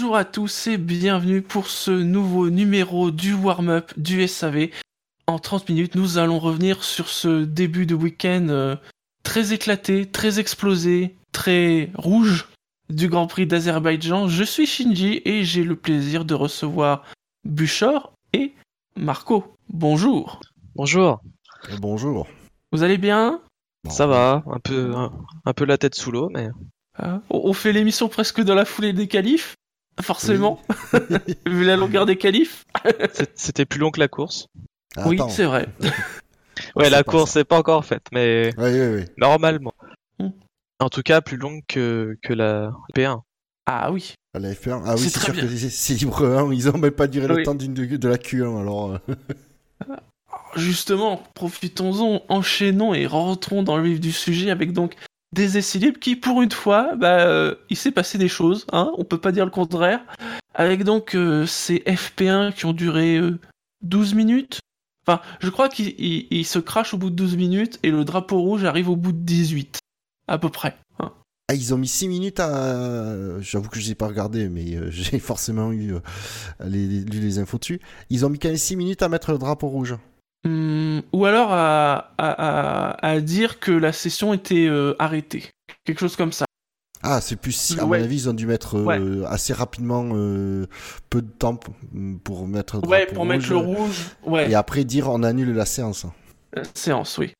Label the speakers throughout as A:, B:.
A: Bonjour à tous et bienvenue pour ce nouveau numéro du warm-up du SAV. En 30 minutes, nous allons revenir sur ce début de week-end euh, très éclaté, très explosé, très rouge du Grand Prix d'Azerbaïdjan. Je suis Shinji et j'ai le plaisir de recevoir Buchor et Marco. Bonjour.
B: Bonjour.
C: Et bonjour.
A: Vous allez bien?
C: Bon,
B: Ça va, un peu, un, un peu la tête sous l'eau, mais
A: on on fait l'émission presque dans la foulée des qualifs Forcément, vu la longueur des qualifs.
B: c'était plus long que la course.
A: oui,
C: Attends.
A: c'est vrai.
B: Ouais, la course n'est pas encore faite, mais
C: Oui, oui, oui.
B: normalement.
A: Hmm.
B: En tout cas, plus longue que, que la P1.
A: Ah oui.
C: À la F1. Ah oui,
A: C'est
C: sûr
A: bien.
C: que c'est- libre 1. Ils ont même pas duré
A: Oui.
C: le temps d'une de, de la Q1. Alors, euh,
A: Justement, profitons-en, enchaînons et rentrons dans le vif du sujet avec donc des essais libres qui, pour une fois, bah, euh, il s'est passé des choses, hein, on peut pas dire le contraire, avec donc euh, ces FP1 qui ont duré euh, 12 minutes. Enfin, je crois ils se crachent au bout de 12 minutes et le drapeau rouge arrive au bout de 18, à peu près. hein.
C: ah, ils ont mis 6 minutes à. J'avoue que je n'ai pas regardé, mais euh, j'ai forcément eu euh, les, les infos dessus. Ils ont mis quand même 6 minutes à mettre le drapeau rouge.
A: Hum, ou alors à, à, à- à dire que la session était euh, arrêtée. Quelque chose comme ça.
C: Ah, c'est plus. si- À
A: Ouais.
C: mon avis, ils ont dû mettre euh, assez rapidement euh, peu de temps pour mettre le
A: Ouais, pour
C: rouge.
A: mettre le rouge. Ouais.
C: Et après dire on annule la séance.
A: Séance, oui.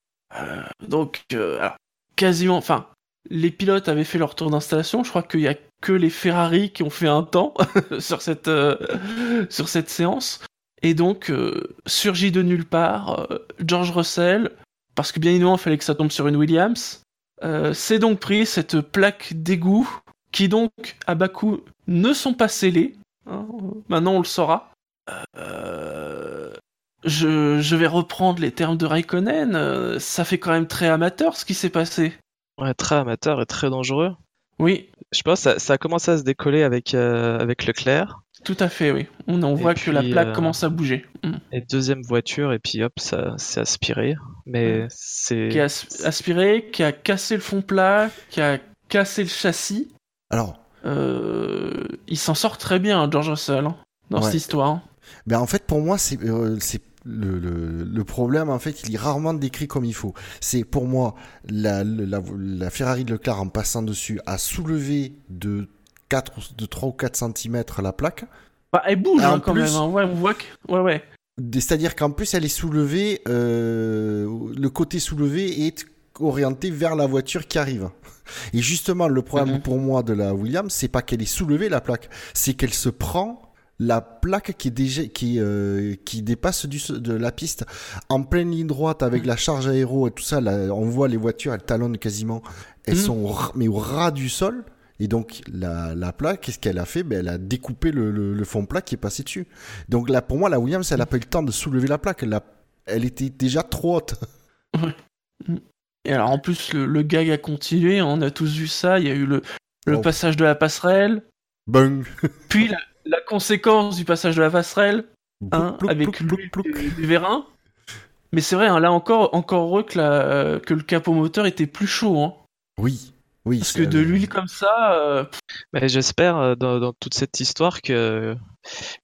A: Donc, alors, quasiment, enfin, les pilotes avaient fait leur tour d'installation. Je crois qu'il y a que les Ferrari qui ont fait un temps sur cette sur cette séance. Et donc, euh, surgit de nulle part, euh, George Russell, parce que bien évidemment, il fallait que ça tombe sur une Williams, euh, s'est donc pris cette plaque d'égout qui donc, à Bakou, ne sont pas scellées. hein. maintenant, on le saura. Euh, je, je vais reprendre les termes de Raikkonen. euh, ça fait quand même très amateur ce qui s'est passé.
B: Ouais, très amateur et très dangereux.
A: Oui,
B: Je pense que ça, ça a commencé à se décoller avec, euh, avec Leclerc.
A: Tout à fait, oui. On, voit que la plaque
B: euh,
A: commence à bouger. Mm.
B: Et deuxième voiture, et puis hop, ça s'est aspiré. Mais c'est.
A: Qui a as- aspiré, qui a cassé le fond plat, qui a cassé le châssis.
C: Alors,
A: Euh, il s'en sort très bien, George Russell, hein, dans
C: Ouais.
A: cette histoire.
C: Ben en fait, pour moi, c'est euh, le, le, le problème, en fait, il est rarement décrit comme il faut. C'est pour moi, la, la, la Ferrari de Leclerc, en passant dessus, a soulevé de, 4, ou- de 3 ou 4 cm la plaque.
A: Bah, elle bouge hein, quand
C: plus-
A: même. hein. Ouais, on voit que. Ouais, ouais.
C: C'est-à-dire qu'en plus, elle est soulevée, euh, le côté soulevé est orienté vers la voiture qui arrive. Et justement, le problème
A: Mhm.
C: pour moi de la Williams, c'est pas qu'elle est soulevée la plaque, c'est qu'elle se prend la plaque qui est déjà qui euh, qui dépasse du, de la piste en pleine ligne droite avec la charge aéro et tout ça. Là, on voit les voitures, elles talonnent quasiment. Elles
A: Mhm.
C: sont au mais au ras du sol. Et donc la, la plaque, qu'est-ce qu'elle a fait? Ben, Elle a découpé le, le, le fond plat qui est passé dessus. Donc là, pour moi, la Williams, elle n'a pas eu le temps de soulever la plaque. Elle, a- elle était déjà trop haute.
A: Et alors, en plus, le, le gag a continué. On a tous vu ça. Il y a eu le, le
C: Oh.
A: passage de la passerelle.
C: Bang
A: Puis la, la conséquence du passage de la passerelle. hein, avec du vérin. Mais c'est vrai, hein, là encore, encore heureux que, la, euh, que le capot moteur était plus chaud. Hein,
C: Oui, oui.
A: parce que de l'huile comme ça, euh,
B: Mais j'espère euh, dans, dans toute cette histoire que,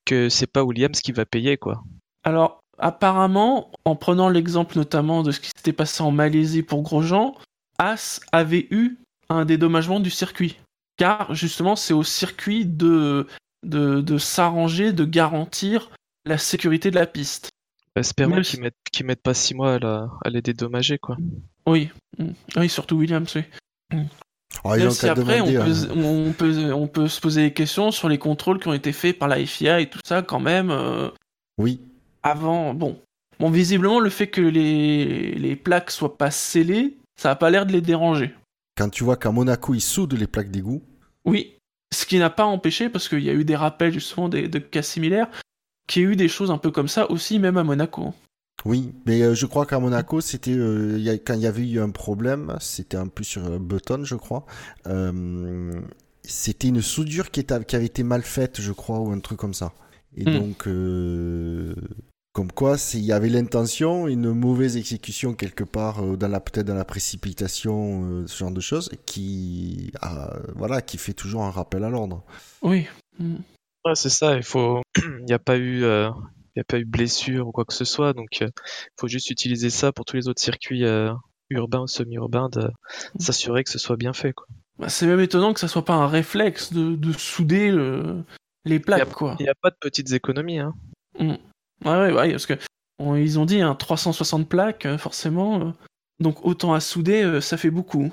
B: que c'est pas Williams qui va payer, quoi.
A: Alors, apparemment, en prenant l'exemple notamment de ce qui s'était passé en Malaisie pour Grosjean, As avait eu un dédommagement du circuit. Car justement, c'est au circuit de, de, de s'arranger, de garantir la sécurité de la piste.
B: Espérons
A: Même
B: qu'ils mettent, mettent pas six mois à, la- à les dédommager, quoi.
A: Oui, Mm. oui, surtout Williams, oui.
C: Oh,
A: Même si après, on
C: demander,
A: peut,
C: hein.
A: on, peut, on peut se poser des questions sur les contrôles qui ont été faits par la FIA et tout ça, quand même. euh,
C: Oui,
A: avant, bon. Bon, visiblement, le fait que les, les plaques soient pas scellées, ça a pas l'air de les déranger.
C: quand tu vois qu'à Monaco, ils soudent les plaques d'égout.
A: Oui, ce qui n'a pas empêché, parce qu'il y a eu des rappels justement des, de cas similaires, qu'il y a eu des choses un peu comme ça aussi, même à Monaco.
C: Oui, mais euh, je crois qu'à Monaco, c'était euh, il y a- quand il y avait eu un problème, c'était un peu sur euh, Button, je crois. euh, c'était une soudure qui, était, qui avait été mal faite, je crois, ou un truc comme ça. Et
A: Hmm.
C: donc, euh, comme quoi, il y avait l'intention, une mauvaise exécution quelque part, euh, dans la peut-être dans la précipitation, euh, ce genre de choses, qui, a- voilà, qui fait toujours un rappel à l'ordre.
A: Oui.
B: Ouais, c'est ça. Il faut. Il n'y a pas eu. Euh, Il n'y a pas eu blessure ou quoi que ce soit, donc il faut juste utiliser ça pour tous les autres circuits euh, urbains ou semi-urbains, de s'assurer que ce soit bien fait. Quoi.
A: Bah, c'est même étonnant que ça soit pas un réflexe de, de souder le- les plaques, quoi.
B: Il n'y a pas de petites économies. Hein.
A: Ouais, ouais, ouais, parce que on- ils ont dit hein, 360 plaques, euh, forcément. euh, donc autant à souder, euh, ça fait beaucoup.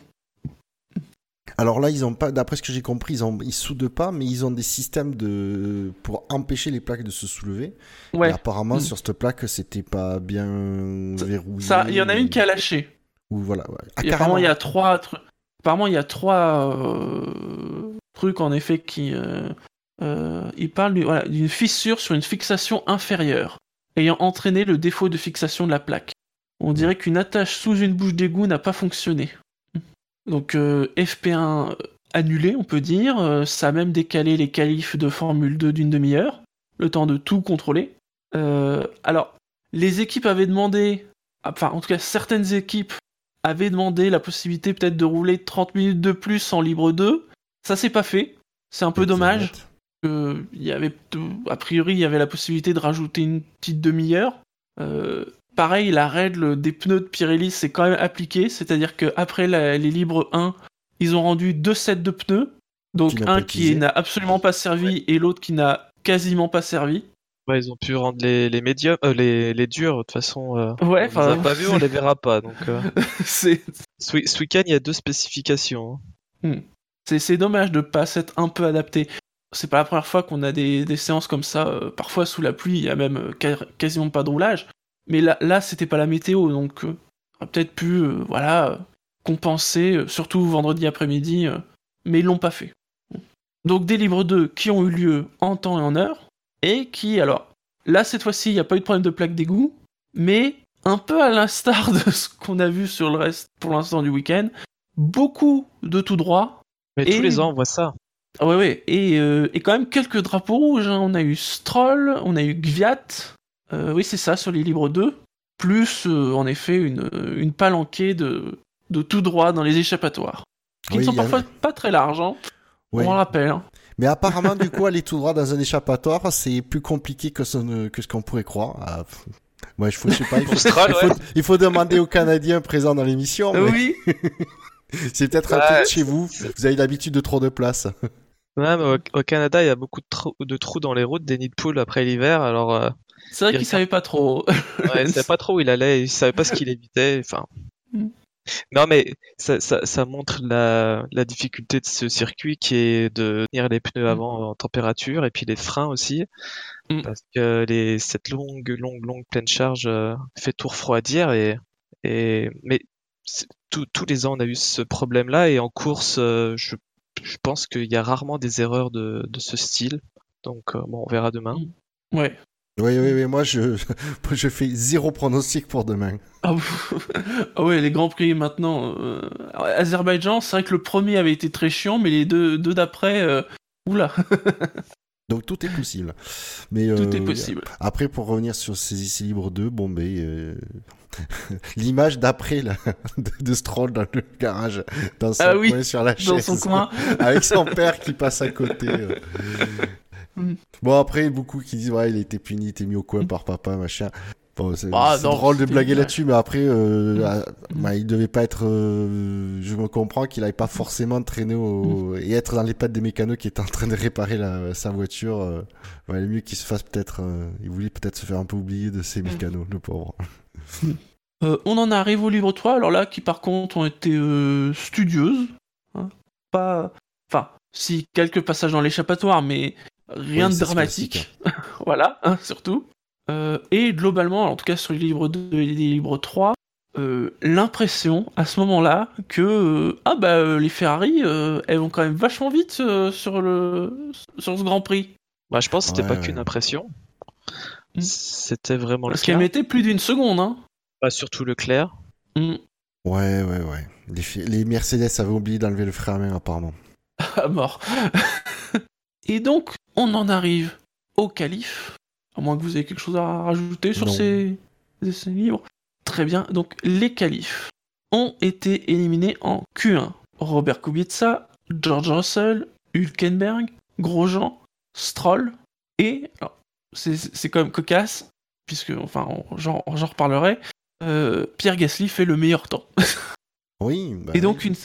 C: Alors là, ils ont pas, d'après ce que j'ai compris, ils, ont, ils soudent pas, mais ils ont des systèmes de pour empêcher les plaques de se soulever.
A: Ouais.
C: Et apparemment,
A: Mm.
C: sur cette plaque, c'était pas bien
A: Ça-
C: verrouillé.
A: Ça, il y en a une qui a lâché.
C: Ou voilà. ouais. Ah,
A: apparemment, il y a trois. Apparemment, il y a trois euh, trucs en effet qui. Euh, euh, il parle voilà, d'une fissure sur une fixation inférieure, ayant entraîné le défaut de fixation de la plaque. On dirait qu'une attache sous une bouche d'égout n'a pas fonctionné. Donc euh, FP1 euh, annulé, on peut dire. Euh, ça a même décalé les qualifs de Formule 2 d'une demi-heure, le temps de tout contrôler. Euh, alors, les équipes avaient demandé, enfin en tout cas certaines équipes avaient demandé la possibilité peut-être de rouler 30 minutes de plus en libre 2. Ça s'est pas fait. C'est un peu dommage. Euh, il y avait, a priori, il y avait la possibilité de rajouter une petite demi-heure. Euh, pareil, la règle des pneus de Pirelli s'est quand même appliquée, c'est-à-dire qu'après les libres 1, ils ont rendu deux sets de pneus. Donc
C: Qui
A: un qui n'a absolument pas servi et l'autre qui n'a quasiment pas servi.
B: Ouais, ils ont pu rendre les, les médiums, euh, les, les durs, de toute façon. euh,
A: Ouais,
B: on les a pas vus, on les verra pas. Donc, euh, ce, week- ce week-end, il y a deux spécifications. hein.
A: C'est, c'est dommage de pas s'être un peu adapté. C'est pas la première fois qu'on a des, des séances comme ça. euh, parfois sous la pluie, il y a même euh, quasiment pas de roulage. Mais là, là c'était pas la météo, donc euh, on aurait peut-être pu, euh, voilà, euh, compenser, surtout vendredi après-midi. mais ils l'ont pas fait. Donc des livres 2 qui ont eu lieu en temps et en heure, et qui, alors, là cette fois-ci, il n'y a pas eu de problème de plaque d'égout, mais un peu à l'instar de ce qu'on a vu sur le reste pour l'instant du week-end, beaucoup de tout droit,
B: Mais
A: Et-
B: tous les ans, on voit ça.
A: ah ouais, ouais. Et, euh, et quand même quelques drapeaux rouges. hein. On a eu Stroll, on a eu Gviat. Euh, oui, c'est ça, sur les libres 2. Plus, euh, en effet, une, une palanquée de, de tout droit dans les échappatoires. Qui
C: Oui,
A: ne sont parfois pas très larges, hein. On le rappelle. hein.
C: Mais apparemment, du coup, aller tout droit dans un échappatoire, c'est plus compliqué que ce, ne- que ce qu'on pourrait croire. Ah. Moi, je, faut- je sais pas, il faut,
B: Austral,
C: il faut- il faut demander aux Canadiens présents dans l'émission. mais
A: Oui,
C: C'est peut-être un truc chez vous. Vous avez l'habitude de trop de place.
B: Ouais, mais au, au Canada, il y a beaucoup de, trous- de trous dans les routes, des nids de poules après l'hiver. Alors, euh,
A: c'est vrai
B: Il
A: qu'ils savaient pas trop.
B: ouais, il savait pas trop où il allait, il savait pas ce qu'il évitait. Enfin,
A: Mm.
B: non, mais ça, ça, ça montre la, la difficulté de ce circuit qui est de tenir les pneus avant en température et puis les freins aussi,
A: Mm.
B: parce que les, cette longue, longue, longue pleine charge euh, fait tout refroidir et, et mais tous- les ans on a eu ce problème-là et en course, euh, je, je pense qu'il y a rarement des erreurs de, de ce style. Donc euh, bon, on verra demain.
A: ouais.
C: Oui, oui, oui. Moi, je, je fais zéro pronostic pour demain.
A: Ah. Ah ouais, les grands prix maintenant. euh, Azerbaïdjan, c'est vrai que le premier avait été très chiant, mais les deux, deux d'après, euh, oula,
C: Donc tout est possible. Mais
A: tout
C: euh,
A: est possible.
C: Après, pour revenir sur ces essais libres 2, bon, ben, euh, l'image d'après là, de, de Stroll dans le garage, dans son
A: Ah oui,
C: coin sur la
A: Dans
C: chaise,
A: son coin.
C: avec son père qui passe à côté.
A: Mm.
C: Bon, après, beaucoup qui disent, ouais, il était puni, il était mis au coin par papa, machin. Bon, c'est
A: Ah,
C: drôle de blaguer là-dessus, mais après, euh,
A: Mm.
C: ah, bah, il devait pas être. euh, je me comprends qu'il n'avait pas forcément traîné au, et être dans les pattes des mécanos qui étaient en train de réparer la, sa voiture. Euh, ouais, le mieux qu'il se fasse peut-être. euh, il voulait peut-être se faire un peu oublier de ses mécanos, le pauvre.
A: On en arrive au livre 3, alors là, qui par contre ont été studieuses. hein. Pas. Enfin, si, quelques passages dans l'échappatoire, mais rien
C: Oui,
A: de dramatique. voilà, hein, surtout. Euh, et globalement, en tout cas sur les livres 2 et les livres 3, euh, l'impression à ce moment-là que euh, ah bah euh, les Ferrari euh, elles vont quand même vachement vite euh, sur le sur ce Grand Prix
B: Bah, je pense que c'était
C: Ouais,
B: pas qu'une impression.
A: Mm.
B: C'était vraiment le
A: parce qu'elles mettaient plus d'une seconde hein.
B: Bah, surtout Leclerc.
A: Mm.
C: Ouais, ouais, ouais. Les Mercedes avaient oublié d'enlever le frein à main, apparemment.
A: à mort. Et donc, on en arrive au calife. À moins que vous ayez quelque chose à rajouter sur ces, ces livres. Très bien. Donc, les qualifs ont été éliminés en Q1. Robert Kubica, George Russell, Hülkenberg, Grosjean, Stroll et alors, c'est quand même cocasse puisque enfin on- j'en j'en reparlerai. euh, Pierre Gasly fait le meilleur temps.
C: Oui. bah
A: Et donc
C: oui.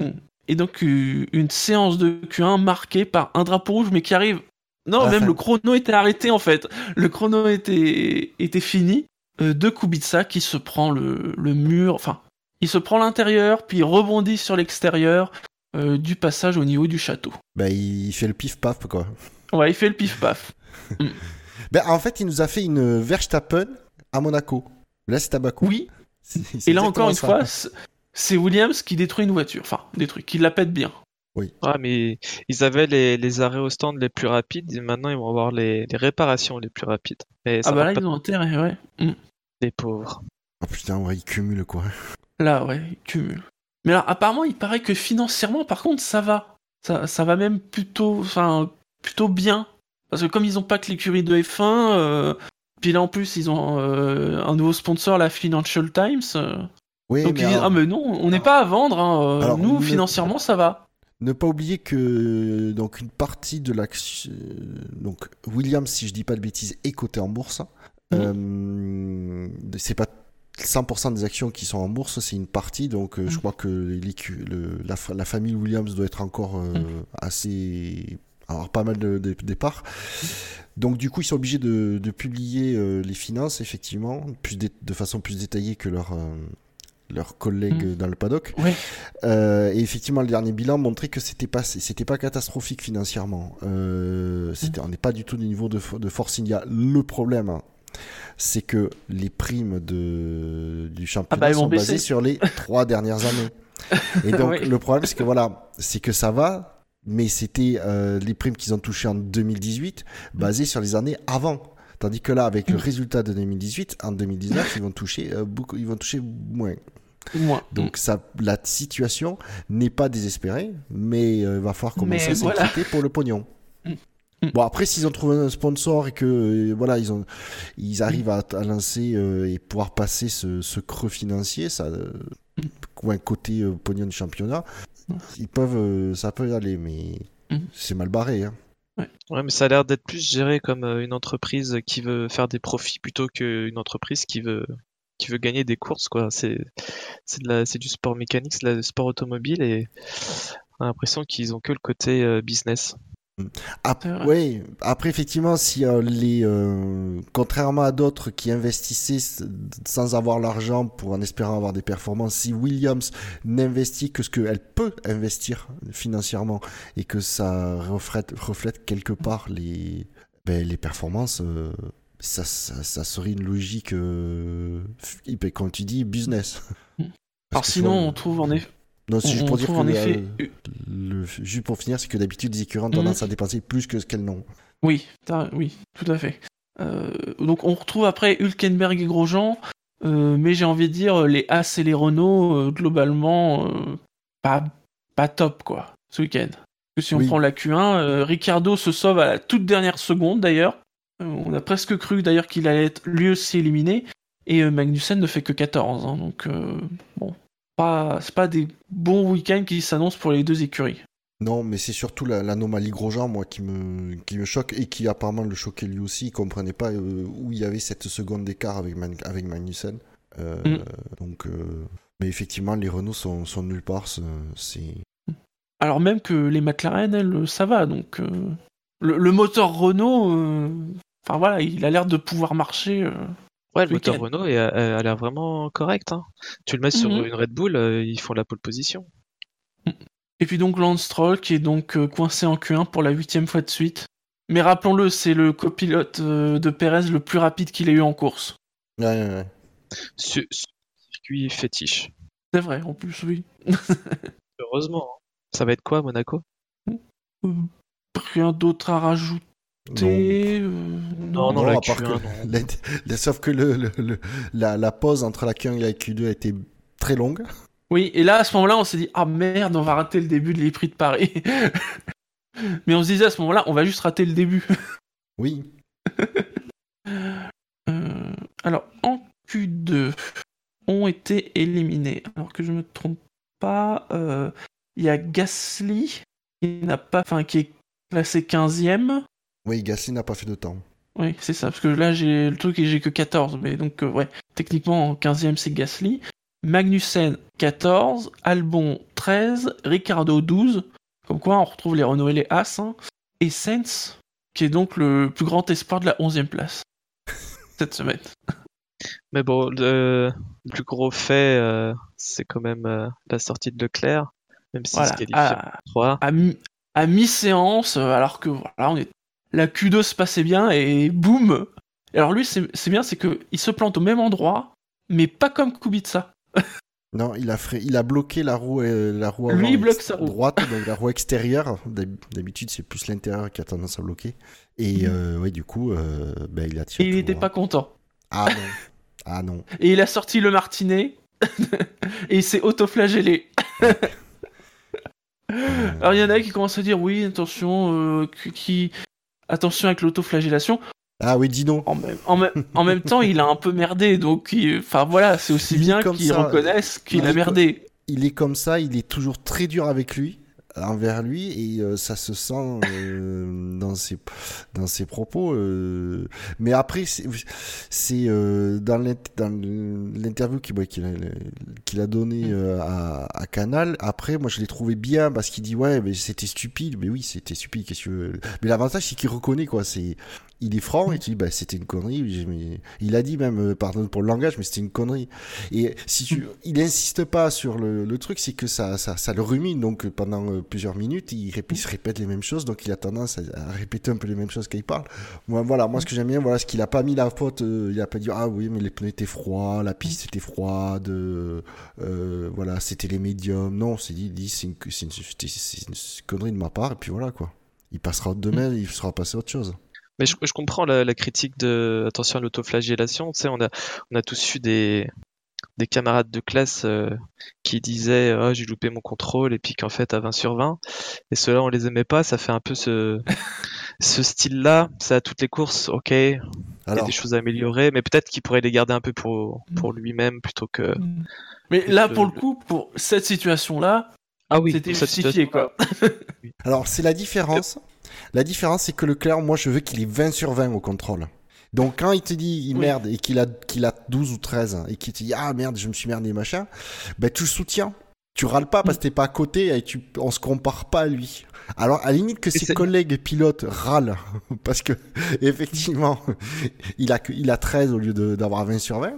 A: une et donc euh, une séance de Q1 marquée par un drapeau rouge mais qui arrive non
C: la
A: même
C: fin.
A: le chrono était arrêté en fait le chrono était était fini euh, de Kubica qui se prend le, le mur enfin il se prend l'intérieur puis il rebondit sur l'extérieur euh, du passage au niveau du château
C: Bah, il fait le pif paf quoi.
A: ouais il fait le pif paf
C: Ben, en fait, il nous a fait une Verstappen à Monaco. Là, c'est
A: oui et là encore une
C: ça.
A: fois c'est- Williams qui détruit une voiture enfin détruit qui la pète bien
B: Ah, mais ils avaient les, les arrêts au stand les plus rapides, et maintenant ils vont avoir les, les réparations les plus rapides. Et ça
A: ah bah
B: va
A: là
B: pas
A: ils ont intérêt ouais Mm.
B: les pauvres.
C: Oh putain, ouais, il cumule quoi.
A: Là, ouais, il cumule. Mais alors, apparemment, il paraît que financièrement, par contre, ça va. Ça, ça va même plutôt, enfin, plutôt bien. Parce que comme ils ont pas que l'écurie de F1, euh, puis là en plus ils ont euh, un nouveau sponsor, la Financial Times. euh,
C: Oui,
A: donc
C: mais
A: ils disent
C: alors,
A: ah mais non, on n'est pas à vendre. hein, euh,
C: Alors,
A: nous financièrement ça va.
C: ne pas oublier que donc une partie de l'action, euh, donc Williams, si je dis pas de bêtises, est coté en bourse. Euh, c'est pas 100% des actions qui sont en bourse, c'est une partie. Donc, euh, je
A: Mhm.
C: crois que le- la, fa- la famille Williams doit être encore euh,
A: Mhm.
C: assez, avoir pas mal de, de- de parts. Donc, du coup, ils sont obligés de, de publier euh, les finances, effectivement, plus de façon plus détaillée que leurs euh, leurs collègues dans le paddock.
A: Ouais.
C: Euh, et effectivement, le dernier bilan montrait que c'était pas, c'était pas catastrophique financièrement. Euh, c'était, on n'est pas du tout du niveau de, de Force India. Le problème, hein, c'est que les primes de, du championnat
A: bah, elles vont
C: sont basées sur les trois dernières années. Et donc,
A: Oui.
C: le problème, c'est que voilà, c'est que ça va, mais c'était euh, les primes qu'ils ont touchées en 2018 basées sur les années avant. Tandis que là, avec le résultat de 2018, en 2019, ils vont toucher euh, beaucoup, ils vont toucher moins.
A: Moi.
C: Donc ça, la situation n'est pas désespérée, mais euh, il va falloir commencer
A: Mais
C: à
A: voilà.
C: s'inquiéter pour le pognon.
A: Mm. Mm.
C: Bon après s'ils ont trouvé un sponsor et que euh, voilà ils ont ils arrivent à, à lancer euh, et pouvoir passer ce, ce creux financier ça euh, ou un côté euh, pognon du championnat
A: Mm.
C: ils peuvent euh, ça peut y aller mais
A: Mm.
C: c'est mal barré hein.
B: Ouais, mais ça a l'air d'être plus géré comme euh, une entreprise qui veut faire des profits plutôt qu'une entreprise qui veut qui veut gagner des courses quoi. C'est c'est de la c'est du sport mécanique, c'est du sport automobile et on a l'impression qu'ils ont que le côté euh, business.
C: Ap-
A: C'est vrai.
C: ouais, après effectivement, si euh, les euh, contrairement à d'autres qui investissaient sans avoir l'argent pour en espérant avoir des performances, si Williams n'investit que ce qu'elle peut investir financièrement et que ça reflète, reflète quelque part les ben, les performances, euh, ça, ça, ça serait une logique, euh, comme tu dis, business.
A: Alors
C: Parce que
A: sinon on trouve en effet,
C: non, juste
A: on
C: pour dire que
A: en effet,
C: le, juste pour finir, c'est que d'habitude les écuries ont
A: Mhm.
C: tendance à dépenser plus que ce qu'elles n'ont.
A: Oui, oui, tout à fait. Euh, donc on retrouve après Hülkenberg et Grosjean, euh, mais j'ai envie de dire les As et les Renault euh, globalement pas pas top quoi ce week-end. Parce que si on
C: Oui.
A: prend la Q1, euh, Ricardo se sauve à la toute dernière seconde d'ailleurs. Euh, on a presque cru d'ailleurs qu'il allait être lui aussi éliminé et euh, Magnussen ne fait que 14. hein, donc euh, bon, pas c'est pas des bons week-ends qui s'annoncent pour les deux écuries.
C: Non, mais c'est surtout la- l'anomalie Grosjean, moi, qui me, qui me choque et qui apparemment le choquait lui aussi. Il comprenait pas euh, où il y avait cette seconde d'écart avec, Man- avec Magnussen. Euh,
A: Mm.
C: Donc, euh, mais effectivement, les Renault sont, sont nulle part. c'est-
A: Alors même que les McLaren, elles, ça va. Donc le, le moteur Renault, enfin voilà, il a l'air de pouvoir marcher. euh.
B: Ouais, le moteur. Renault est- a, a l'air vraiment correct. Hein. Tu le mets sur
A: Mhm.
B: une Red Bull, euh, ils font la pole position.
A: Et puis donc Lance Stroll qui est donc euh, coincé en Q1 pour la huitième fois de suite. Mais rappelons-le, c'est le copilote euh, de Perez le plus rapide qu'il ait eu en course.
C: Ouais, ouais, ouais.
B: Circuit fétiche.
A: C'est vrai, en plus, oui.
B: Heureusement. hein. Ça va être quoi, Monaco?
A: Euh, Rien d'autre à rajouter. Euh,
B: Non, non, la
C: à part
B: Q1,
C: que-
B: non.
C: la- la- sauf que le, le- le- la, la pause entre la Q1 et la Q2 a été très longue.
A: Oui, et là, à ce moment-là, on s'est dit, ah merde, on va rater le début de les prix de Paris. Mais on se disait à ce moment-là, on va juste rater le début.
C: Oui.
A: Euh, alors, en Q2, ont été éliminés. Alors que je me trompe pas, euh, il y a Gasly qui n'a pas, enfin qui est classé 15e.
C: Oui, Gasly n'a pas fait de temps.
A: Oui, c'est ça, parce que là, j'ai le truc et j'ai que 14, mais donc, euh, ouais, techniquement, en 15e, c'est Gasly. Magnussen, 14, Albon, 13, Ricardo, 12. Comme quoi, on retrouve les Renault et les As. hein. Et Sainz, qui est donc le plus grand espoir de la 11e place cette semaine.
B: Mais bon, le, le plus gros fait, euh, c'est quand même euh, la sortie de Leclerc, même s'il
A: Voilà,
B: se qualifie
A: à-
B: en 3.
A: À, mi- à mi-séance, alors que voilà, on est... la Q2 se passait bien et boum Alors lui, c'est bien, c'est que il se plante au même endroit, mais pas comme Kubica.
C: Non, il a, frais- il a bloqué la roue, euh, la roue
A: Lui,
C: avant
A: il bloque
C: ex-
A: sa roue.
C: droite, donc la roue extérieure. D'hab- D'habitude, c'est plus l'intérieur qui a tendance à bloquer. Et euh, ouais, du coup, euh, ben, il a tiré.
A: Et il
C: tout
A: était
C: droit.
A: pas content.
C: Ah non. Ah non.
A: Et il a sorti le martinet et il s'est autoflagellé. Alors il y en a qui commencent à dire oui, attention, euh, qui... attention avec l'autoflagellation.
C: Ah oui.
A: En même, en, même, en même temps, il a un peu merdé, donc enfin voilà, c'est aussi
C: Il
A: bien qu'il reconnaisse qu'il
C: Il
A: a merdé.
C: Il est comme ça, il est toujours très dur avec lui, envers lui, et euh, ça se sent euh, dans, ses, dans ses propos. euh. Mais après, c'est euh, dans l'int- dans l'interview qu'il a, qu'il a donné euh, à, à Canal. Après, moi, je l'ai trouvé bien parce qu'il dit ouais, mais c'était stupide. Mais oui, c'était stupide. Qu'est-ce que Mais l'avantage, c'est qu'il reconnaît quoi. C'est il est franc et tu dis bah c'était une connerie. Il a dit même, euh, pardon pour le langage, mais c'était une connerie. Et si tu, il insiste pas sur le, truc, c'est que ça, le rumine. Donc euh, pendant euh, plusieurs minutes, il, se répète les mêmes choses, donc il a tendance à, répéter un peu les mêmes choses quand il parle. Moi, voilà, moi ce que j'aime bien, voilà, ce qu'il a pas mis la faute, il a pas dit ah oui mais les pneus étaient froids, la piste était froide, voilà, c'était les médiums. Non, c'est dit, dit c'est une connerie de ma part et puis voilà quoi. Il passera demain, il sera passé à autre chose.
B: Mais je, je comprends la, la critique de attention à l'autoflagellation. Tu sais, on a, on a tous eu des, des camarades de classe euh, qui disaient oh, j'ai loupé mon contrôle et puis qu'en fait à 20 sur 20. Et ceux-là, on les aimait pas. Ça fait un peu ce, ce style-là. C'est à toutes les courses. Ok, il y a des choses à améliorer, mais peut-être qu'il pourrait les garder un peu pour, pour lui-même plutôt que.
A: Mais là, pour le coup, pour cette situation-là,
B: Ah oui,
A: c'était justifié quoi.
C: Alors, c'est la différence. La différence, c'est que Leclerc, moi, je veux qu'il ait 20 sur 20 au contrôle. Donc, quand il te dit il
A: Oui.
C: merde et qu'il a, qu'il a 12 ou 13 et qu'il te dit ah merde, je me suis merdé, machin, ben, tu le soutiens. Tu râles pas parce que t'es pas à côté et tu, on se compare pas à lui. Alors, à la limite que
B: Et
C: ses collègues pilotes râlent parce que, effectivement, il a, que- il a 13 au lieu d'avoir 20 sur 20.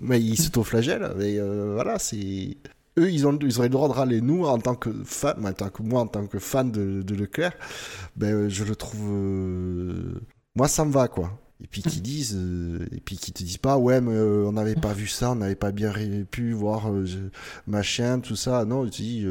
C: Mais il s'autoflagelle. Et euh, voilà, c'est. Eux, ils, ont, ils auraient le droit de râler. Nous, en tant que fan, en tant que moi, en tant que fan de, de Leclerc, ben, euh, je le trouve. euh, Moi, ça me va, quoi. Et puis qu'ils disent, euh, et puis qu'ils te disent pas, ouais, mais euh, on n'avait pas vu ça, on n'avait pas bien pu voir je- machin, tout ça. Non, tu dis,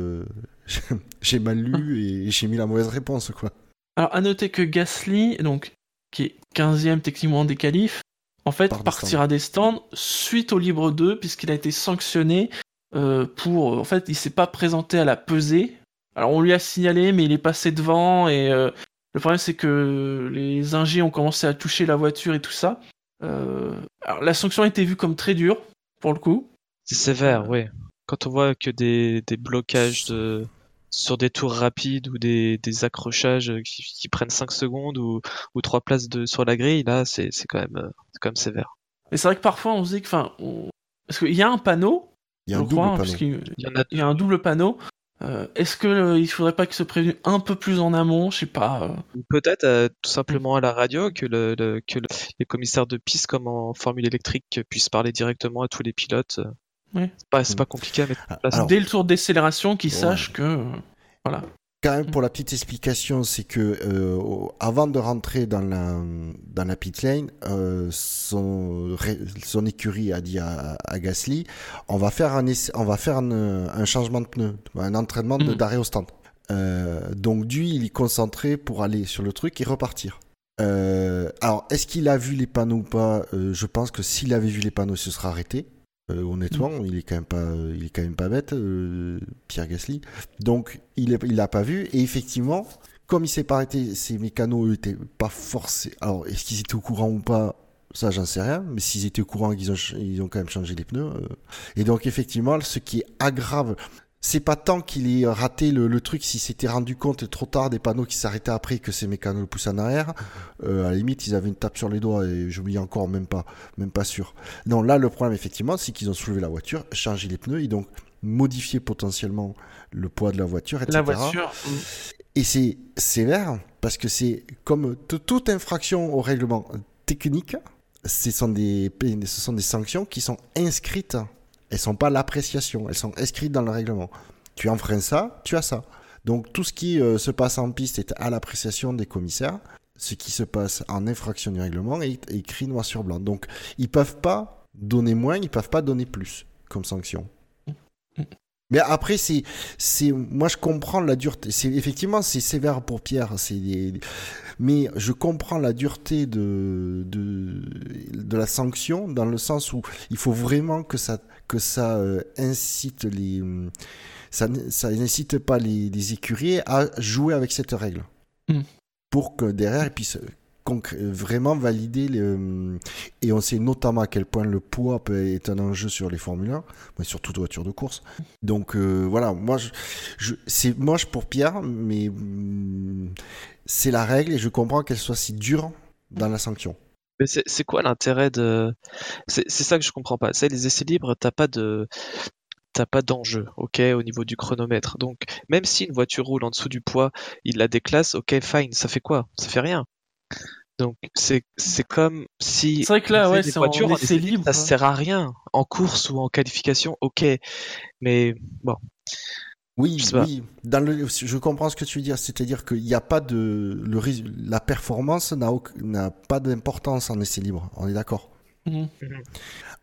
C: j'ai mal lu et j'ai mis la mauvaise réponse, quoi.
A: Alors, à noter que Gasly, donc, qui est 15ème techniquement des qualifs, en fait,
C: Par
A: partira des stands suite au libre 2, puisqu'il a été sanctionné euh, pour. En fait, il s'est pas présenté à la pesée. Alors, on lui a signalé, mais il est passé devant, et euh, le problème, c'est que les ingés ont commencé à toucher la voiture et tout ça. Euh, alors, la sanction a été vue comme très dure, pour le coup.
B: C'est sévère, oui. Quand on voit que des, des blocages de, sur des tours rapides ou des, des accrochages qui, qui prennent 5 secondes ou, ou 3 places de, sur la grille, là, c'est quand, même, euh, quand même sévère.
A: Mais c'est vrai que parfois, on se dit que. Enfin, on- parce qu'il y a un panneau,
C: Il y a un double
A: crois, hein,
C: panneau.
B: Il y a
A: il y a un double panneau. Euh, Est-ce que euh, il faudrait pas qu'il se prévienne un peu plus en amont? Je sais pas. euh.
B: ou peut-être euh, tout simplement à la radio que, le, le- que le- les commissaires de piste, comme en Formule électrique, puissent parler directement à tous les pilotes.
A: Ouais.
B: C'est pas, c'est pas compliqué à mettre en place.
C: Alors,
A: Dès le tour de décélération, qu'ils
C: Ouais.
A: sachent que. euh, voilà.
C: Quand même, pour la petite explication, c'est que euh, avant de rentrer dans la dans la pit lane, euh, son son écurie a dit à, à Gasly, on va faire un on va faire un, un changement de pneu, un entraînement de
A: Mhm.
C: d'arrêt au stand. Euh, donc lui, il est concentré pour aller sur le truc et repartir. Euh, alors, est-ce qu'il a vu les panneaux ou pas? Euh, Je pense que s'il avait vu les panneaux, il se serait arrêté. Euh, honnêtement, il est quand même pas, il est quand même pas bête, euh, Pierre Gasly. Donc, il est, il l'a pas vu. Et effectivement, comme il s'est pas arrêté, ces mécanos eux, étaient pas forcés. Alors, est-ce qu'ils étaient au courant ou pas? Ça, j'en sais rien. Mais s'ils étaient au courant, ils ont, ils ont quand même changé les pneus. euh. Et donc, effectivement, ce qui aggrave, c'est pas tant qu'il ait raté le, le truc s'il s'était rendu compte trop tard des panneaux qui s'arrêtaient après que ces mécanos le poussent en arrière. Euh, à la limite, ils avaient une tape sur les doigts et j'oublie encore, même pas, même pas sûr. Non, là, le problème, effectivement, c'est qu'ils ont soulevé la voiture, changé les pneus et donc modifié potentiellement le poids de la voiture, etc.
A: La voiture. mm.
C: Et c'est sévère parce que c'est comme toute infraction au règlement technique, ce sont des, pe- ce sont des sanctions qui sont inscrites. Elles sont pas l'appréciation, elles sont inscrites dans le règlement. Tu enfreins ça, tu as ça. Donc tout ce qui euh, se passe en piste est à l'appréciation des commissaires. Ce qui se passe en infraction du règlement est écrit noir sur blanc. Donc ils peuvent pas donner moins, ils peuvent pas donner plus comme sanction. Mais après, c'est, c'est, moi je comprends la dureté. C'est effectivement c'est sévère pour Pierre. C'est, des- mais je comprends la dureté de, de de la sanction dans le sens où il faut vraiment que ça que ça euh, incite les ça, ça n'incite pas les, les écuries à jouer avec cette règle
A: Mm.
C: pour que derrière ils puissent vraiment valider les, euh, et on sait notamment à quel point le poids être un enjeu sur les Formule 1 mais sur toute voiture de course donc euh, voilà moi je, je- c'est moche pour Pierre mais mm, c'est la règle et je comprends qu'elle soit si dure dans la sanction
B: Mais c'est quoi l'intérêt de... C'est ça que je comprends pas. C'est les essais libres, t'as pas de... T'as pas d'enjeu, ok, au niveau du chronomètre. Donc, même si une voiture roule en dessous du poids, il la déclasse, ok, fine, ça fait quoi? Ça fait rien. Donc, c'est c'est comme si
A: C'est vrai que là, ouais, c'est
B: voitures
A: en essai
B: libre, ça sert à rien. En course ou en qualification, ok. Mais bon,
C: Oui, oui. Dans le, je comprends ce que tu veux dire. C'est-à-dire qu'il n'y a pas de, le, la performance n'a auc- n'a pas d'importance en essai libre. On est d'accord.
A: Mhm.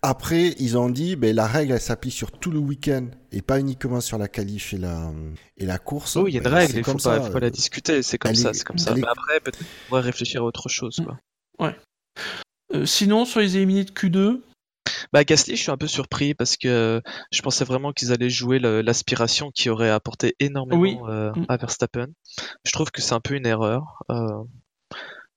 C: Après, ils ont dit, ben, la règle, elle s'applique sur tout le week-end et pas uniquement sur la qualif et la, et la course.
B: oui, il y a une
C: Ben,
B: règle, il faut pas,
C: ça.
B: faut pas la discuter, c'est comme
C: elle
B: ça,
C: est-
B: c'est comme ça.
C: est-
B: après, peut-être qu'on pourrait réfléchir à autre chose, quoi.
A: Euh, sinon, sur les éliminés de Q2,
B: Bah Gasly, je suis un peu surpris parce que je pensais vraiment qu'ils allaient jouer l'aspiration qui aurait apporté énormément
A: Oui.
B: euh,
A: Mm.
B: à Verstappen. Je trouve que c'est un peu une erreur. Euh.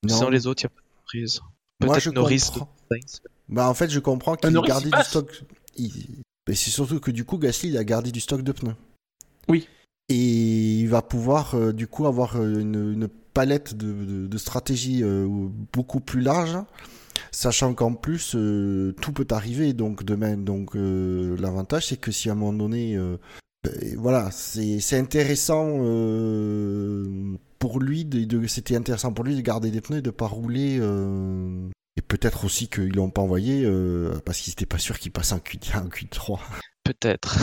B: Sans les autres, il n'y a pas de surprise.
C: Moi,
B: Peut-être Norris
C: comprends.
B: de Sainz.
C: Bah, en fait, je comprends qu'il
A: Ah,
C: ait
A: Norris,
C: gardé du stock. il- Mais c'est surtout que du coup, Gasly, il a gardé du stock de pneus.
A: Oui.
C: Et il va pouvoir, euh, du coup, avoir euh, une, une palette de, de, de stratégies euh, beaucoup plus large, sachant qu'en plus, euh, tout peut arriver donc demain. Donc, euh, l'avantage, c'est que si à un moment donné, euh, ben, voilà, c'est c'est intéressant euh, pour lui, de, de- c'était intéressant pour lui de garder des pneus et de pas rouler. euh, et peut-être aussi qu'ils l'ont pas envoyé euh, parce qu'ils n'étaient pas sûrs qu'il passe en, Q, en Q3.
B: Peut-être.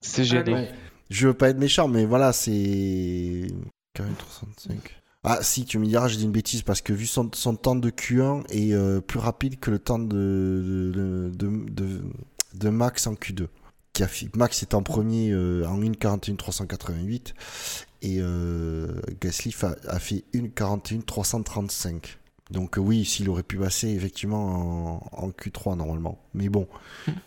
B: C'est gêné.
A: Ouais.
C: Je veux pas être méchant, mais voilà, c'est. 4365. Ah, si, tu me diras, j'ai dit une bêtise parce que vu son, son temps de Q1 est euh, plus rapide que le temps de, de, de, de, de Max en Q2. Qui a, fi- Max est en premier euh, en 1.41.388 et euh, Gasly a fait 1.41.335. Donc euh, oui, s'il aurait pu passer effectivement en, en Q3 normalement. Mais bon,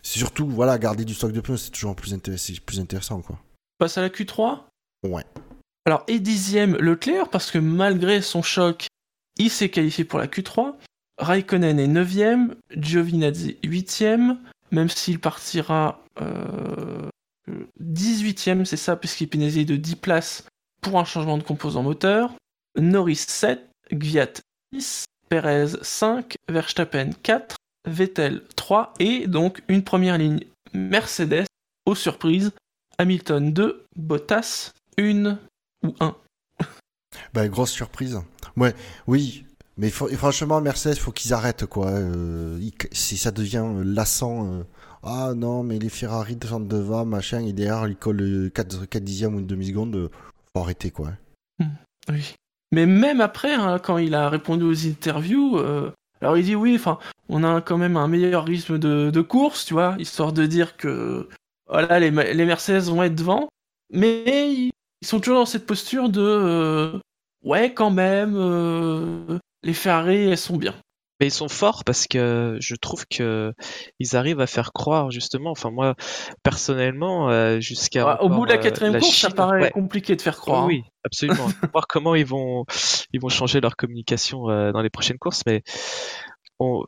C: c'est surtout, voilà, garder du stock de pneus, c'est toujours plus, intéress- plus intéressant, quoi.
A: passe à la Q3.
C: Ouais.
A: Alors, et dixième Leclerc, parce que malgré son choc, il s'est qualifié pour la Q3. Raikkonen est 9ème, Giovinazzi 8ème, même s'il partira euh, 18ème, c'est ça, puisqu'il est pénalisé de 10 places pour un changement de composant moteur. Norris 7, Gviat 6, Perez 5, Verstappen 4, Vettel 3, et donc une première ligne Mercedes, aux surprises, Hamilton 2, Bottas 1 ou 1.
C: Bah, grosse surprise. Ouais, oui. Mais franchement, Mercedes, faut qu'ils arrêtent, quoi. Euh, si ça devient euh, lassant, euh, ah non, mais les Ferrari sont devant, machin, et derrière, ils collent 4, 4 dixièmes ou une demi-seconde, arrêter, quoi.
A: Oui. Mais même après, hein, quand il a répondu aux interviews, euh, alors il dit oui, on a quand même un meilleur rythme de, course, tu vois, histoire de dire que voilà, les, les Mercedes vont être devant, mais ils ils sont toujours dans cette posture de euh, ouais, quand même, euh, les Ferrari, elles sont bien.
B: Mais ils sont forts parce que je trouve que ils arrivent à faire croire justement. Enfin moi personnellement euh, jusqu'à
A: Au bout de la
B: euh,
A: quatrième course, ça paraît
B: ouais.
A: compliqué de faire croire.
B: Oui, oui, absolument. Faut voir comment ils vont ils vont changer leur communication euh, dans les prochaines courses, mais on-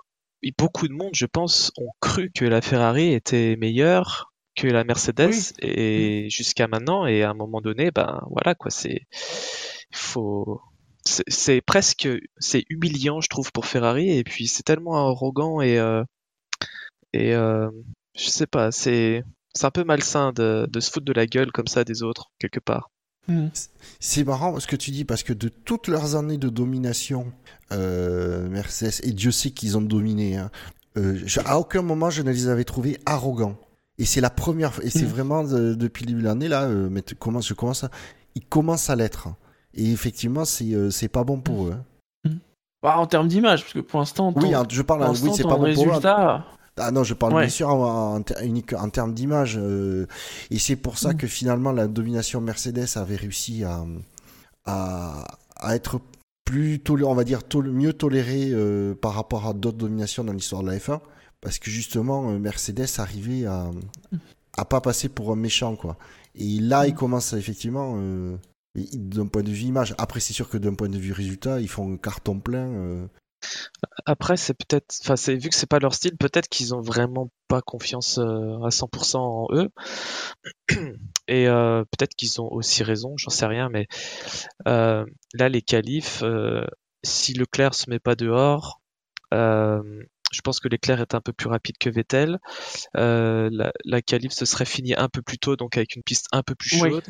B: beaucoup de monde, je pense, ont cru que la Ferrari était meilleure que la Mercedes et jusqu'à maintenant et à un moment donné ben voilà quoi c'est faut c'est presque c'est humiliant je trouve pour Ferrari et puis c'est tellement arrogant et euh, et euh, je sais pas c'est c'est un peu malsain de, de se foutre de la gueule comme ça des autres quelque part
C: hmm. C'est marrant ce que tu dis parce que de toutes leurs années de domination, euh, Mercedes, et Dieu sait qu'ils ont dominé, hein, euh, à aucun moment je ne les avais trouvés arrogants. Et c'est la première fois, et c'est mm. vraiment depuis le début de l'année là, euh, mais comment je commence à, ils commencent à l'être. Et effectivement, c'est euh, c'est pas bon pour eux. Hein.
A: Mm. Bah, en termes d'image, parce que pour l'instant,
C: oui, je parle, oui, c'est pas bon résultat... pour eux. Ah non, je parle bien sûr en, en termes d'image. Euh, et c'est pour ça mm. que finalement la domination Mercedes avait réussi à, à, à être plus on va dire mieux tolérée euh, par rapport à d'autres dominations dans l'histoire de la F1 parce que justement euh, Mercedes arrivait à à pas passer pour un méchant quoi. Et là, il mm. commence effectivement d'un point de vue image. Après, c'est sûr que d'un point de vue résultat, ils font un carton plein. Euh.
B: Après, c'est peut-être, enfin, vu que c'est pas leur style, peut-être qu'ils ont vraiment pas confiance à 100% en eux. Et peut-être qu'ils ont aussi raison, j'en sais rien, mais là, les qualifs, si Leclerc se met pas dehors, je pense que l'éclair est un peu plus rapide que Vettel. Euh, la, la qualif se serait finie un peu plus tôt, donc avec une piste un peu plus chaude.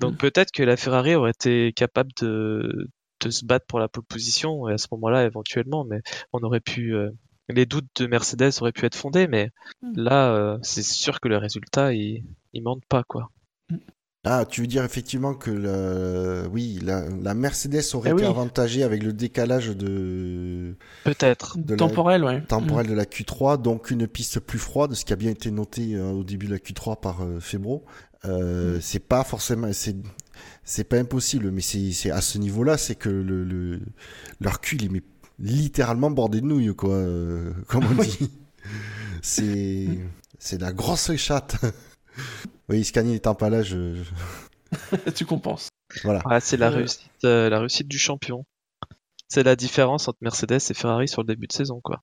B: Donc peut-être que la Ferrari aurait été capable de, de se battre pour la pole position et à ce moment-là éventuellement, mais on aurait pu euh, les doutes de Mercedes auraient pu être fondés, mais hmm. là euh, c'est sûr que le résultat il, il mente pas quoi.
C: Ah, tu veux dire effectivement que le... oui, la, Mercedes aurait eh été avantagée avec le décalage de
B: peut-être
A: temporel, ouais.
C: temporel de la Q3, donc une piste plus froide, ce qui a bien été noté euh, au début de la Q3 par euh, Febro. Euh, mm. C'est pas forcément, c'est c'est pas impossible, mais c'est à ce niveau-là, c'est que le, le, leur cul il est littéralement bordé de nouilles, quoi, euh, comme on dit. c'est c'est la grosse chatte. Oui, Scani n'étant pas là, je.
A: tu compenses.
B: Voilà. c'est la, réussite, euh, la réussite du champion. C'est la différence entre Mercedes et Ferrari sur le début de saison, quoi.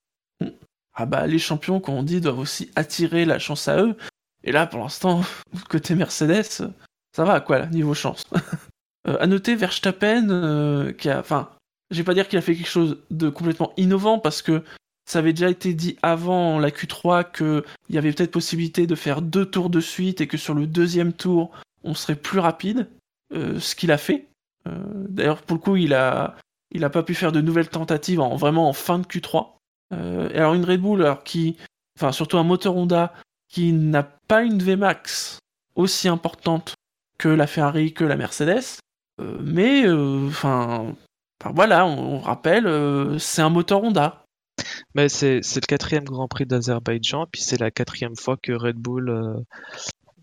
A: Ah bah, les champions, comme on dit, doivent aussi attirer la chance à eux. Et là, pour l'instant, côté Mercedes, ça va, quoi, là, niveau chance. euh, à noter Verstappen, euh, qui a. Enfin, je vais pas dire qu'il a fait quelque chose de complètement innovant, parce que ça avait déjà été dit avant la Q3 qu'il y avait peut-être possibilité de faire deux tours de suite et que sur le deuxième tour, on serait plus rapide, euh, ce qu'il a fait. Euh, d'ailleurs, pour le coup, il a, il a pas pu faire de nouvelles tentatives en vraiment en fin de Q3. Euh, alors une Red Bull, qui, enfin surtout un moteur Honda qui n'a pas une Vmax aussi importante que la Ferrari, que la Mercedes, mais enfin, voilà, on rappelle, c'est un moteur Honda.
B: Mais c'est le quatrième Grand Prix d'Azerbaïdjan, puis c'est la quatrième fois que Red Bull euh,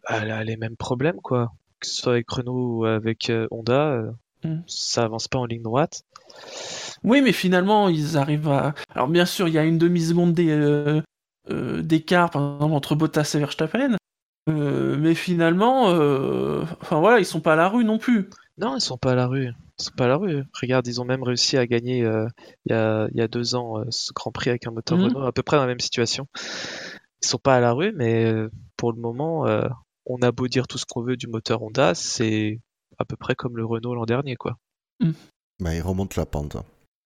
B: a les mêmes problèmes, quoi. Que ce soit avec Renault ou avec euh, Honda, euh, hmm. ça avance pas en ligne droite.
A: Oui, mais finalement, ils arrivent à. Alors, bien sûr, il y a une demi-seconde d'écart, par exemple, entre Bottas et Verstappen. mais finalement, enfin voilà, ils sont pas à la rue non plus.
B: Non, ils sont pas à la rue. Ils sont pas à la rue. Regarde, ils ont même réussi à gagner euh, il, y a, il y a deux ans euh, ce Grand Prix avec un moteur mhm. Renault, à peu près dans la même situation. Ils sont pas à la rue, mais euh, pour le moment, on a beau dire tout ce qu'on veut du moteur Honda, c'est à peu près comme le Renault l'an dernier, quoi.
C: Mhm. Bah, il remonte la pente.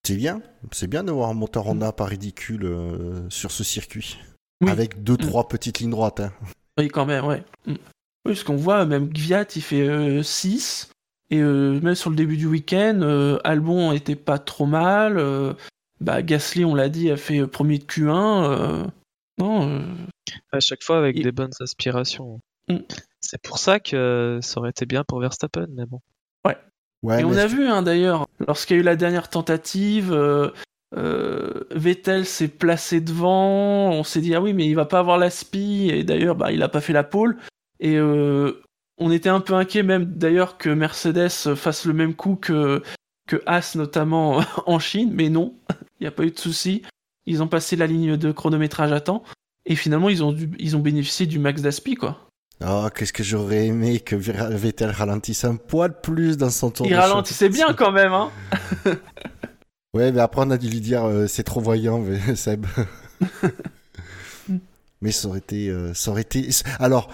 C: C'est bien, c'est bien d'avoir un moteur mhm. Honda pas ridicule sur ce circuit. Avec deux, trois petites lignes droites. Hein.
A: Oui, quand même, ouais. Oui, ce qu'on voit, même Gviat, il fait 6. Et euh, même sur le début du week-end, euh, Albon était pas trop mal. Euh, bah, Gasly, on l'a dit, a fait premier de Q1. non.
B: À chaque fois avec des bonnes aspirations. Mm. C'est pour ça que ça aurait été bien pour Verstappen, mais bon.
A: Ouais. ouais et on a vu hein, d'ailleurs, lorsqu'il y a eu la dernière tentative, Vettel s'est placé devant. On s'est dit ah oui mais il va pas avoir la spi et d'ailleurs bah il a pas fait la pole. Et on était un peu inquiet même d'ailleurs que Mercedes fasse le même coup que, que As notamment en Chine, mais non, il n'y a pas eu de souci. Ils ont passé la ligne de chronométrage à temps et finalement ils ont, ils ont bénéficié du max d'aspi quoi.
C: Oh, qu'est-ce que j'aurais aimé que Vettel ralentisse un poil plus dans son tour.
A: Il ralentissait bien quand même, hein.
C: ouais, mais après on a dû lui dire euh, c'est trop voyant, Seb. mais ça aurait été, euh, ça aurait été. Alors,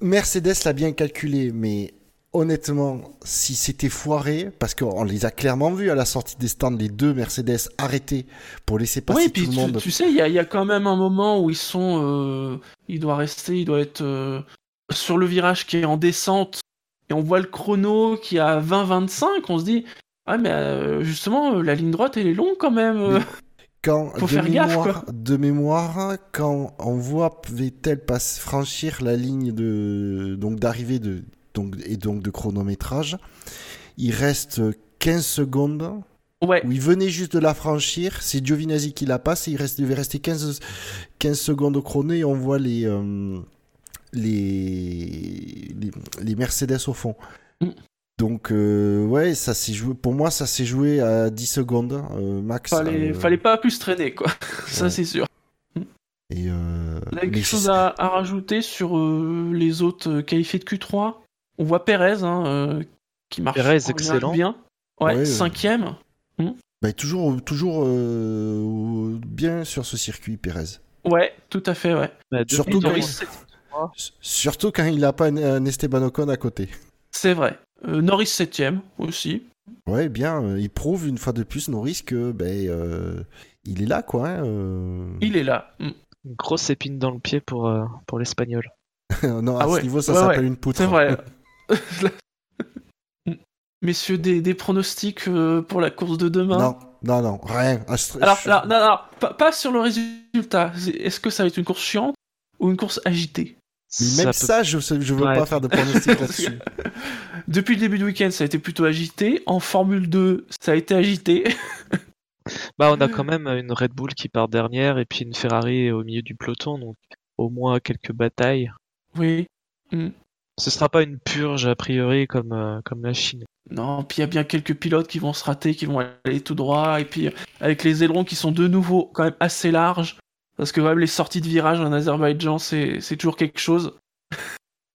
C: Mercedes l'a bien calculé, mais honnêtement, si c'était foiré, parce qu'on les a clairement vus à la sortie des stands, les deux Mercedes arrêtés pour laisser passer
A: Oui,
C: tout
A: puis
C: le
A: tu,
C: monde.
A: tu sais, il y a, il y a quand même un moment où ils sont. euh, il doit rester, il doit être euh, sur le virage qui est en descente, et on voit le chrono qui est à 20-25, on se dit. Ah, mais euh, justement, la ligne droite, elle est longue quand même.
C: Quand,
A: Faut
C: de,
A: faire gaffe,
C: mémoire, de mémoire, quand on voit Vettel passe, franchir la ligne de donc d'arrivée de donc et donc de chronométrage, il reste 15 secondes
A: Ouais,
C: où il venait juste de la franchir. C'est Giovinazzi qui la passe et il reste, devait rester 15, 15 secondes au chrono et on voit les euh, les, les les Mercedes au fond.
A: Mm.
C: Donc euh, ouais, ça s'est joué. Pour moi, ça s'est joué à 10 secondes euh, max.
A: fallait,
C: Euh,
A: fallait pas plus traîner, quoi. Ça,
C: Ouais.
A: c'est sûr.
C: Et euh,
A: On a
C: mais
A: quelque chose à, à rajouter sur euh, les autres euh, qualifiés de Q3 On voit Perez hein, euh, qui marche
B: Perez, excellent.
A: bien. Ouais,
C: Ouais, euh,
A: cinquième.
C: bah, toujours toujours euh, bien sur ce circuit, Pérez.
A: Ouais, tout à fait, ouais.
B: Bah,
C: Surtout quand- S- Surtout quand il n'a pas un, un Esteban Ocon à côté.
A: c'est vrai. Euh, Norris septième aussi.
C: Ouais, bien. euh, il prouve une fois de plus Norris que ben euh, il est là, quoi. hein, euh.
A: Il est là. Mm.
B: Une grosse épine dans le pied pour, euh, pour l'espagnol.
C: non, à
A: Ah
C: ce
A: ouais,
C: niveau, ça s'appelle
A: ouais,
C: une poutre.
A: C'est vrai. Messieurs, des, des pronostics euh, pour la course de demain?
C: Non, non, non, rien. Astre-
A: Alors, là, non, non, pas, pas sur le résultat. Est-ce que ça va être une course chiante ou une course agitée?
C: Mais même ça, je, je veux
B: Ouais.
C: pas faire de pronostic là-dessus.
A: Depuis le début du week-end, ça a été plutôt agité. En Formule 2, ça a été agité.
B: Bah, on a quand même une Red Bull qui part dernière et puis une Ferrari au milieu du peloton, donc au moins quelques batailles.
A: oui.
B: Ce sera pas une purge a priori comme, euh, comme la Chine.
A: Non, puis il y a bien quelques pilotes qui vont se rater, qui vont aller tout droit. Et puis, avec les ailerons qui sont de nouveau quand même assez larges. Parce que même les sorties de virage en Azerbaïdjan, c'est toujours quelque chose.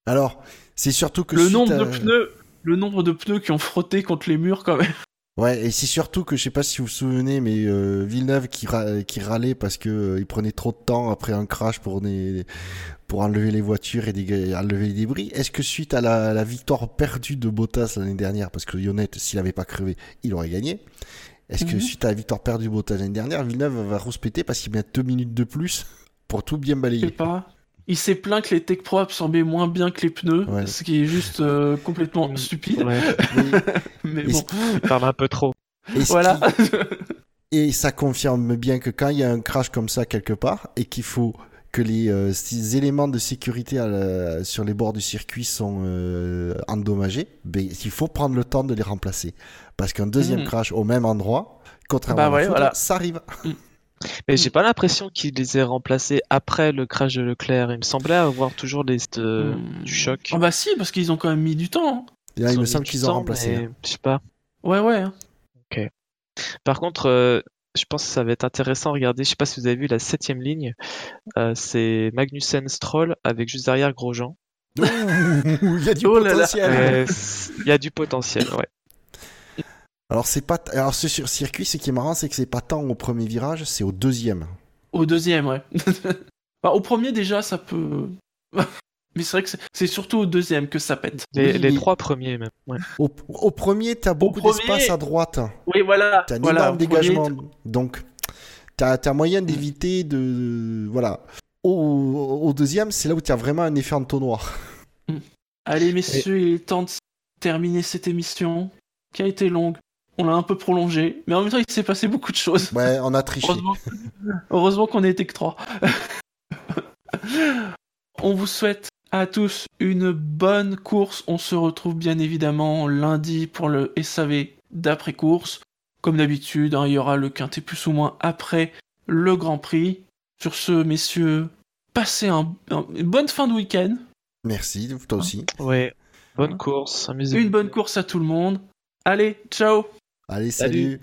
C: Alors, c'est surtout que
A: Le nombre
C: à-
A: de pneus, le nombre de pneus qui ont frotté contre les murs quand même.
C: Ouais, et c'est surtout que je sais pas si vous vous souvenez, mais euh, Villeneuve qui, ra- qui râlait parce que euh, il prenait trop de temps après un crash pour, enlever les voitures et enlever les débris. Est-ce que suite à la, la victoire perdue de Bottas l'année dernière, parce que Yonette, s'il avait pas crevé, il aurait gagné. Est-ce que
A: Mhm.
C: suite à la victoire perdue de Bottas l'année dernière, Villeneuve va rouspéter parce qu'il met deux minutes de plus pour tout bien
A: Je sais
C: balayer
A: pas. Il s'est plaint que les Tech Pro absorbaient moins bien que les pneus,
C: Ouais.
A: ce qui est juste euh, complètement
B: Mm.
A: stupide.
B: Ouais,
C: Mais-
A: bon,
B: il parle un peu trop.
A: voilà.
C: Et ça confirme bien que quand il y a un crash comme ça quelque part et qu'il faut que les euh, ces éléments de sécurité à la- sur les bords du circuit sont euh, endommagés, ben, il faut prendre le temps de les remplacer. Parce qu'un deuxième
A: Mhm.
C: crash au même endroit, contrairement
A: Bah
C: à la
A: voilà.
C: ça arrive.
B: Mais j'ai pas l'impression qu'il les ait remplacés après le crash de Leclerc. Il me semblait avoir toujours les euh,
A: Hmm.
B: du choc.
A: Ah bah si, parce qu'ils ont quand même mis du temps. hein.
C: Là, il
B: Ils
C: me
B: ont
C: semble
B: mis du
C: qu'ils ont
B: temps,
C: remplacé.
B: mais
C: hein.
B: Je sais pas.
A: Ouais, ouais. hein.
B: Par contre, euh, je pense que ça va être intéressant. Regardez, je sais pas si vous avez vu la septième ligne. Euh, c'est Magnussen Stroll avec juste derrière Grosjean.
C: Il y a du
A: Oh là
C: potentiel.
B: Euh, Il y a du potentiel, ouais.
C: Alors c'est pas t- alors ce sur circuit, ce qui est marrant, c'est que c'est pas tant au premier virage, c'est au deuxième.
A: Au deuxième, ouais. bah, au premier, déjà, ça peut. Mais c'est vrai que c'est- surtout au deuxième que ça pète.
B: Les,
C: Oui,
B: les
C: mais-
B: trois premiers même. Ouais.
C: Au, au premier, t'as beaucoup
A: premier-
C: d'espace à droite.
A: Oui, voilà.
C: T'as un
A: voilà,
C: énorme
A: premier,
C: dégagement. Donc, t'as as moyen d'éviter de. Voilà. Au, au deuxième, c'est là où tu as vraiment un effet entonnoir.
A: Allez, messieurs, il est temps de terminer cette émission qui a été longue. On l'a un peu prolongée, mais en même temps, il s'est passé beaucoup de choses.
C: Ouais, on a triché.
A: Heureusement, heureusement qu'on n'était que trois. On vous souhaite à tous une bonne course. On se retrouve bien évidemment lundi pour le SAV d'après-course. Comme d'habitude, hein, il y aura le quintet plus ou moins après le Grand Prix. Sur ce, messieurs, passez un- un- une bonne fin de week-end.
C: Merci, toi aussi.
B: Ouais. Bonne course, amusez-vous.
A: Une bonne course à tout le monde. Allez, ciao
C: Allez,
B: Salut.
C: salut.